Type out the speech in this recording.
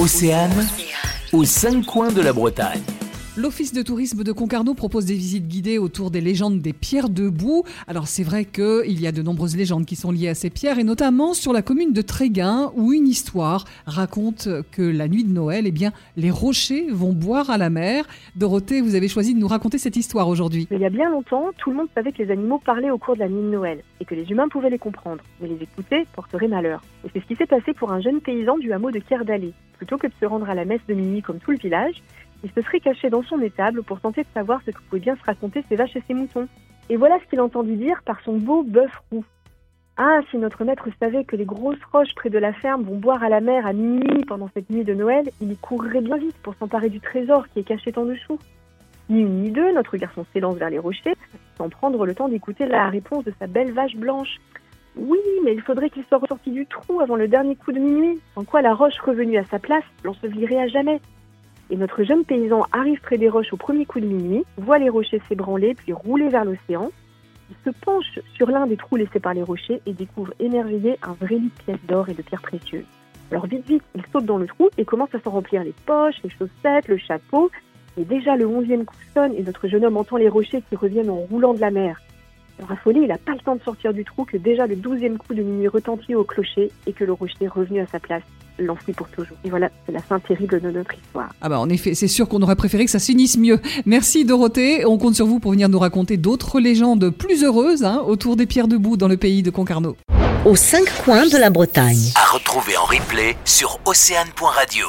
Océane, aux cinq coins de la Bretagne. L'Office de tourisme de Concarneau propose des visites guidées autour des légendes des pierres debout. Alors c'est vrai qu'il y a de nombreuses légendes qui sont liées à ces pierres et notamment sur la commune de Tréguin où une histoire raconte que la nuit de Noël, eh bien, les rochers vont boire à la mer. Dorothée, vous avez choisi de nous raconter cette histoire aujourd'hui. Il y a bien longtemps, tout le monde savait que les animaux parlaient au cours de la nuit de Noël et que les humains pouvaient les comprendre, mais les écouter porterait malheur. Et c'est ce qui s'est passé pour un jeune paysan du hameau de Kerdalé. Plutôt que de se rendre à la messe de minuit comme tout le village, il se serait caché dans son étable pour tenter de savoir ce que pouvaient bien se raconter ses vaches et ses moutons. Et voilà ce qu'il entendit dire par son beau bœuf roux. Ah, si notre maître savait que les grosses roches près de la ferme vont boire à la mer à minuit pendant cette nuit de Noël, il y courrait bien vite pour s'emparer du trésor qui est caché en dessous. Ni une ni deux, notre garçon s'élance vers les rochers, sans prendre le temps d'écouter la réponse de sa belle vache blanche. Oui, mais il faudrait qu'il soit ressorti du trou avant le dernier coup de minuit, sans quoi la roche revenue à sa place l'ensevelirait à jamais? Et notre jeune paysan arrive près des roches au premier coup de minuit, voit les rochers s'ébranler puis rouler vers l'océan. Il se penche sur l'un des trous laissés par les rochers et découvre émerveillé un vrai lit de pièces d'or et de pierres précieuses. Alors vite vite, il saute dans le trou et commence à s'en remplir les poches, les chaussettes, le chapeau. Et déjà le onzième coup sonne et notre jeune homme entend les rochers qui reviennent en roulant de la mer. Alors affolé, il n'a pas le temps de sortir du trou que déjà le douzième coup de minuit retentit au clocher et que le rocher revenu à sa place l'enfuit pour toujours. Et voilà, c'est la fin terrible de notre histoire. Ah bah en effet, c'est sûr qu'on aurait préféré que ça s'unisse mieux. Merci Dorothée, on compte sur vous pour venir nous raconter d'autres légendes plus heureuses hein, autour des pierres debout dans le pays de Concarneau. Aux cinq coins de la Bretagne. À retrouver en replay sur océane.radio.